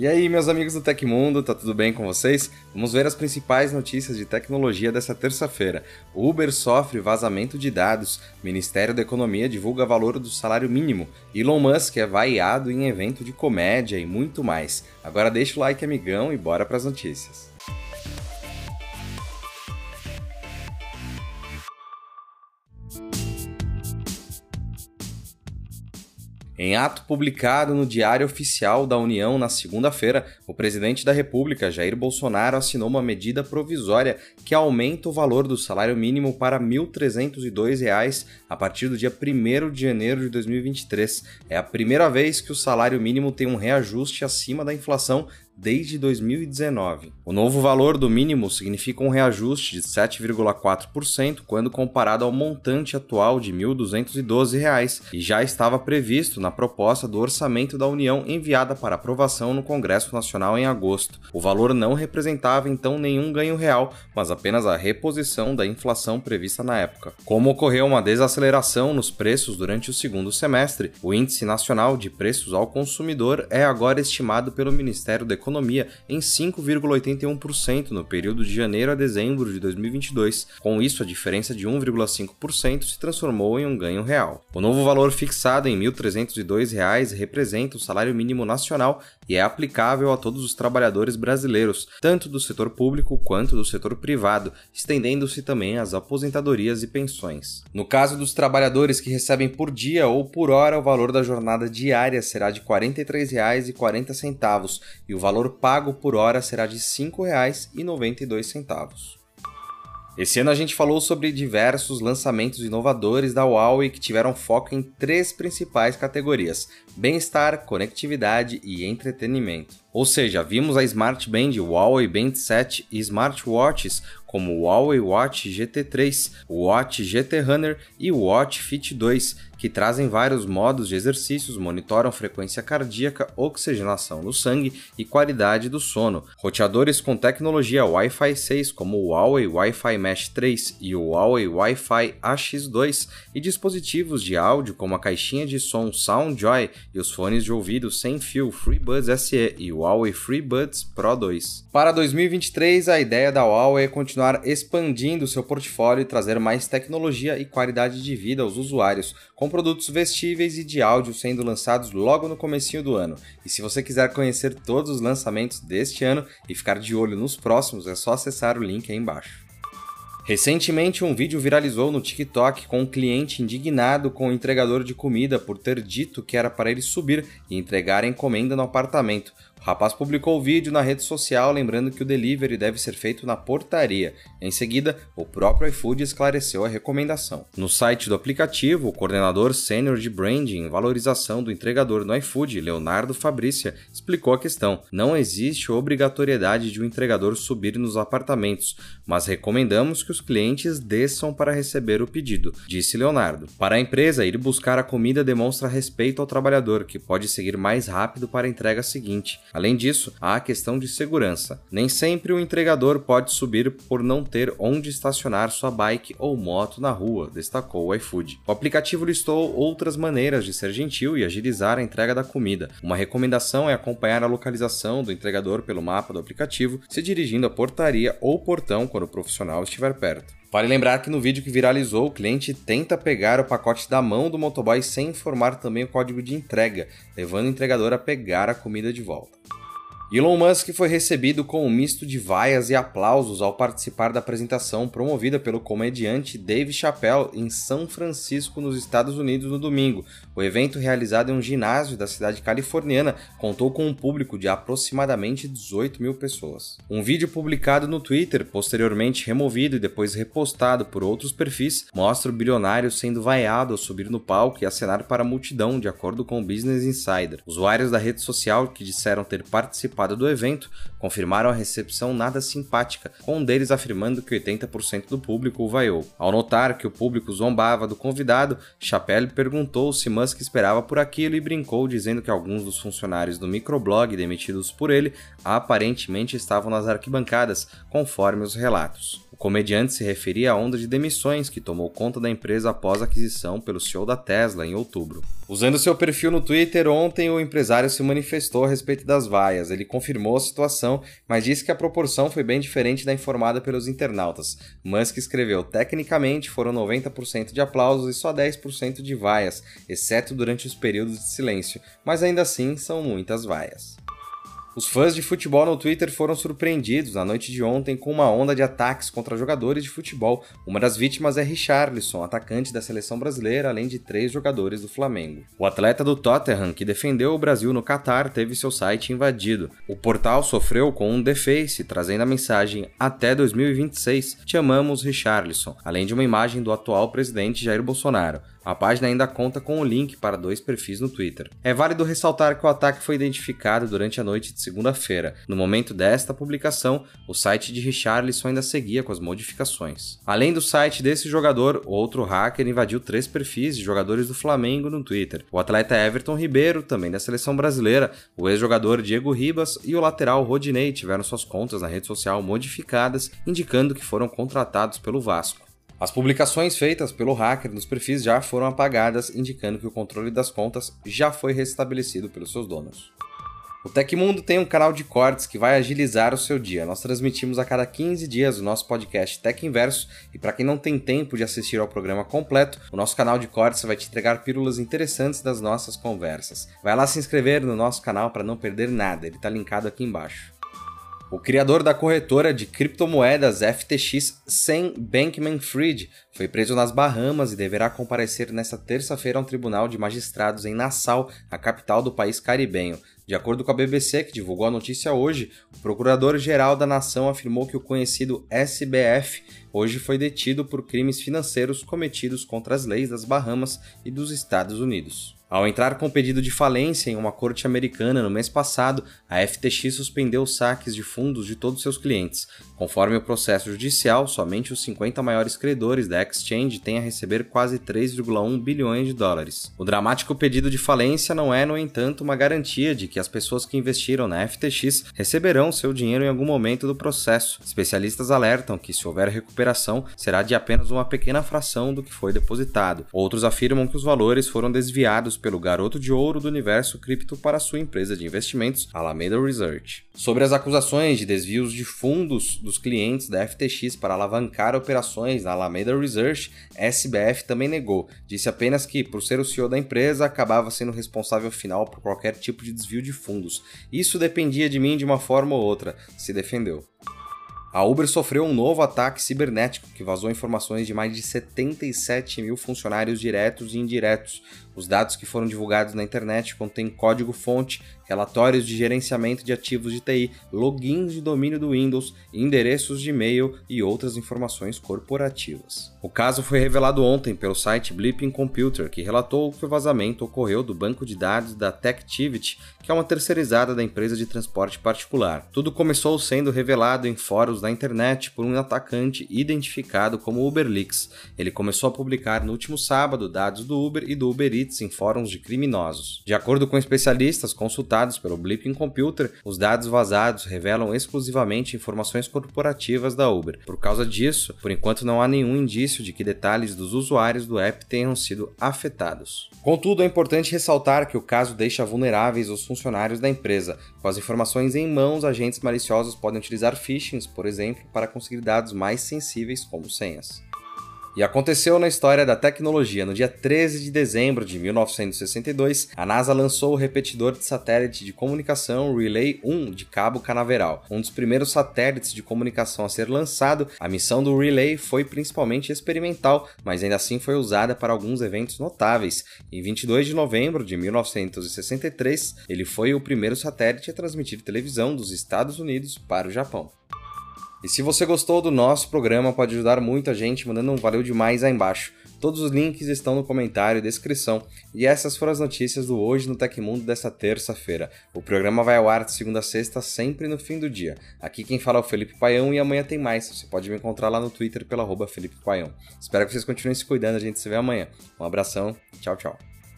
E aí, meus amigos do Tecmundo, tá tudo bem com vocês? Vamos ver as principais notícias de tecnologia dessa terça-feira. Uber sofre vazamento de dados, Ministério da Economia divulga valor do salário mínimo, Elon Musk é vaiado em evento de comédia e muito mais. Agora deixa o like, amigão, e bora pras notícias. Em ato publicado no Diário Oficial da União na segunda-feira, o presidente da República, Jair Bolsonaro, assinou uma medida provisória que aumenta o valor do salário mínimo para R$ 1.302 a partir do dia 1 de janeiro de 2023. É a primeira vez que o salário mínimo tem um reajuste acima da inflação desde 2019. O novo valor do mínimo significa um reajuste de 7,4% quando comparado ao montante atual de R$ 1.212 e já estava previsto na proposta do orçamento da União enviada para aprovação no Congresso Nacional em agosto. O valor não representava então nenhum ganho real, mas apenas a reposição da inflação prevista na época. Como ocorreu uma desaceleração nos preços durante o segundo semestre, o Índice Nacional de Preços ao Consumidor é agora estimado pelo Ministério da Economia economia em 5,81% no período de janeiro a dezembro de 2022. Com isso, a diferença de 1,5% se transformou em um ganho real. O novo valor fixado em R$ 1.302 representa o salário mínimo nacional e é aplicável a todos os trabalhadores brasileiros, tanto do setor público quanto do setor privado, estendendo-se também às aposentadorias e pensões. No caso dos trabalhadores que recebem por dia ou por hora, o valor da jornada diária será de R$ 43,40 e o valor pago por hora será de R$ 5,92. Esse ano a gente falou sobre diversos lançamentos inovadores da Huawei que tiveram foco em três principais categorias: bem-estar, conectividade e entretenimento. Ou seja, vimos a Smart Band, Huawei Band 7 e smartwatches como o Huawei Watch GT3, o Watch GT Runner e o Watch Fit 2, que trazem vários modos de exercícios, monitoram frequência cardíaca, oxigenação no sangue e qualidade do sono. Roteadores com tecnologia Wi-Fi 6, como o Huawei Wi-Fi Mesh 3 e o Huawei Wi-Fi AX2, e dispositivos de áudio como a caixinha de som SoundJoy e os fones de ouvido sem fio FreeBuds SE e o Huawei FreeBuds Pro 2. Para 2023, a ideia da Huawei é continuar expandindo seu portfólio e trazer mais tecnologia e qualidade de vida aos usuários, com produtos vestíveis e de áudio sendo lançados logo no comecinho do ano. E se você quiser conhecer todos os lançamentos deste ano e ficar de olho nos próximos, é só acessar o link aí embaixo. Recentemente, um vídeo viralizou no TikTok com um cliente indignado com o entregador de comida por ter dito que era para ele subir e entregar a encomenda no apartamento. Rapaz publicou o vídeo na rede social lembrando que o delivery deve ser feito na portaria. Em seguida, o próprio iFood esclareceu a recomendação. No site do aplicativo, o coordenador sênior de branding e valorização do entregador no iFood, Leonardo Fabrícia, explicou a questão. Não existe obrigatoriedade de o um entregador subir nos apartamentos, mas recomendamos que os clientes desçam para receber o pedido, disse Leonardo. Para a empresa, ir buscar a comida demonstra respeito ao trabalhador, que pode seguir mais rápido para a entrega seguinte. Além disso, há a questão de segurança. Nem sempre o entregador pode subir por não ter onde estacionar sua bike ou moto na rua, destacou o iFood. O aplicativo listou outras maneiras de ser gentil e agilizar a entrega da comida. Uma recomendação é acompanhar a localização do entregador pelo mapa do aplicativo, se dirigindo à portaria ou portão quando o profissional estiver perto. Vale lembrar que no vídeo que viralizou, o cliente tenta pegar o pacote da mão do motoboy sem informar também o código de entrega, levando o entregador a pegar a comida de volta. Elon Musk foi recebido com um misto de vaias e aplausos ao participar da apresentação promovida pelo comediante Dave Chappelle em São Francisco, nos Estados Unidos, no domingo. O evento, realizado em um ginásio da cidade californiana, contou com um público de aproximadamente 18 mil pessoas. Um vídeo publicado no Twitter, posteriormente removido e depois repostado por outros perfis, mostra o bilionário sendo vaiado ao subir no palco e acenar para a multidão, de acordo com o Business Insider. Usuários da rede social que disseram ter participado participado do evento confirmaram a recepção nada simpática, com um deles afirmando que 80% do público o vaiou. Ao notar que o público zombava do convidado, Chappelle perguntou se Musk esperava por aquilo e brincou dizendo que alguns dos funcionários do microblog demitidos por ele aparentemente estavam nas arquibancadas, conforme os relatos comediante se referia à onda de demissões que tomou conta da empresa após a aquisição pelo CEO da Tesla em outubro. Usando seu perfil no Twitter, ontem o empresário se manifestou a respeito das vaias. Ele confirmou a situação, mas disse que a proporção foi bem diferente da informada pelos internautas. Musk escreveu: tecnicamente foram 90% de aplausos e só 10% de vaias, exceto durante os períodos de silêncio, mas ainda assim são muitas vaias. Os fãs de futebol no Twitter foram surpreendidos na noite de ontem com uma onda de ataques contra jogadores de futebol. Uma das vítimas é Richarlison, atacante da seleção brasileira, além de três jogadores do Flamengo. O atleta do Tottenham, que defendeu o Brasil no Catar, teve seu site invadido. O portal sofreu com um deface, trazendo a mensagem Até 2026, te amamos Richarlison, além de uma imagem do atual presidente Jair Bolsonaro. A página ainda conta com o link para dois perfis no Twitter. É válido ressaltar que o ataque foi identificado durante a noite de segunda-feira. No momento desta publicação, o site de Richarlison ainda seguia com as modificações. Além do site desse jogador, outro hacker invadiu três perfis de jogadores do Flamengo no Twitter. O atleta Everton Ribeiro, também da seleção brasileira, o ex-jogador Diego Ribas e o lateral Rodinei tiveram suas contas na rede social modificadas, indicando que foram contratados pelo Vasco. As publicações feitas pelo hacker nos perfis já foram apagadas, indicando que o controle das contas já foi restabelecido pelos seus donos. O Tecmundo tem um canal de cortes que vai agilizar o seu dia. Nós transmitimos a cada 15 dias o nosso podcast Tech Inverso e para quem não tem tempo de assistir ao programa completo, o nosso canal de cortes vai te entregar pílulas interessantes das nossas conversas. Vai lá se inscrever no nosso canal para não perder nada, ele está linkado aqui embaixo. O criador da corretora de criptomoedas FTX, Sam Bankman-Fried, foi preso nas Bahamas e deverá comparecer nesta terça-feira a um tribunal de magistrados em Nassau, a capital do país caribenho. De acordo com a BBC, que divulgou a notícia hoje, o procurador-geral da nação afirmou que o conhecido SBF hoje foi detido por crimes financeiros cometidos contra as leis das Bahamas e dos Estados Unidos. Ao entrar com pedido de falência em uma corte americana no mês passado, a FTX suspendeu os saques de fundos de todos seus clientes. Conforme o processo judicial, somente os 50 maiores credores da exchange têm a receber quase 3,1 bilhões de dólares. O dramático pedido de falência não é, no entanto, uma garantia de que as pessoas que investiram na FTX receberão seu dinheiro em algum momento do processo. Especialistas alertam que, se houver recuperação, será de apenas uma pequena fração do que foi depositado. Outros afirmam que os valores foram desviados pelo garoto de ouro do universo cripto para sua empresa de investimentos, Alameda Research. Sobre as acusações de desvios de fundos dos clientes da FTX para alavancar operações na Alameda Research, SBF também negou. Disse apenas que, por ser o CEO da empresa, acabava sendo responsável final por qualquer tipo de desvio de fundos. Isso dependia de mim de uma forma ou outra, se defendeu. A Uber sofreu um novo ataque cibernético que vazou informações de mais de 77 mil funcionários diretos e indiretos. Os dados que foram divulgados na internet contêm código-fonte, relatórios de gerenciamento de ativos de TI, logins de domínio do Windows, endereços de e-mail e outras informações corporativas. O caso foi revelado ontem pelo site Blipping Computer, que relatou que o vazamento ocorreu do banco de dados da Techtivity, que é uma terceirizada da empresa de transporte particular. Tudo começou sendo revelado em fóruns da internet por um atacante identificado como UberLeaks. Ele começou a publicar no último sábado dados do Uber e do Uber Eats em fóruns de criminosos. De acordo com especialistas consultados pelo Blipping Computer, os dados vazados revelam exclusivamente informações corporativas da Uber. Por causa disso, por enquanto não há nenhum indício de que detalhes dos usuários do app tenham sido afetados. Contudo, é importante ressaltar que o caso deixa vulneráveis os funcionários da empresa. Com as informações em mãos, agentes maliciosos podem utilizar phishings, por exemplo, para conseguir dados mais sensíveis como senhas. E aconteceu na história da tecnologia. No dia 13 de dezembro de 1962, a NASA lançou o repetidor de satélite de comunicação Relay 1 de Cabo Canaveral. Um dos primeiros satélites de comunicação a ser lançado, a missão do Relay foi principalmente experimental, mas ainda assim foi usada para alguns eventos notáveis. Em 22 de novembro de 1963, ele foi o primeiro satélite a transmitir televisão dos Estados Unidos para o Japão. E se você gostou do nosso programa, pode ajudar muito a gente mandando um valeu demais aí embaixo. Todos os links estão no comentário e descrição. E essas foram as notícias do Hoje no Tecmundo desta terça-feira. O programa vai ao ar de segunda a sexta, sempre no fim do dia. Aqui quem fala é o Felipe Paião e amanhã tem mais. Você pode me encontrar lá no Twitter pela Felipe Paião. Espero que vocês continuem se cuidando, a gente se vê amanhã. Um abração, tchau, tchau.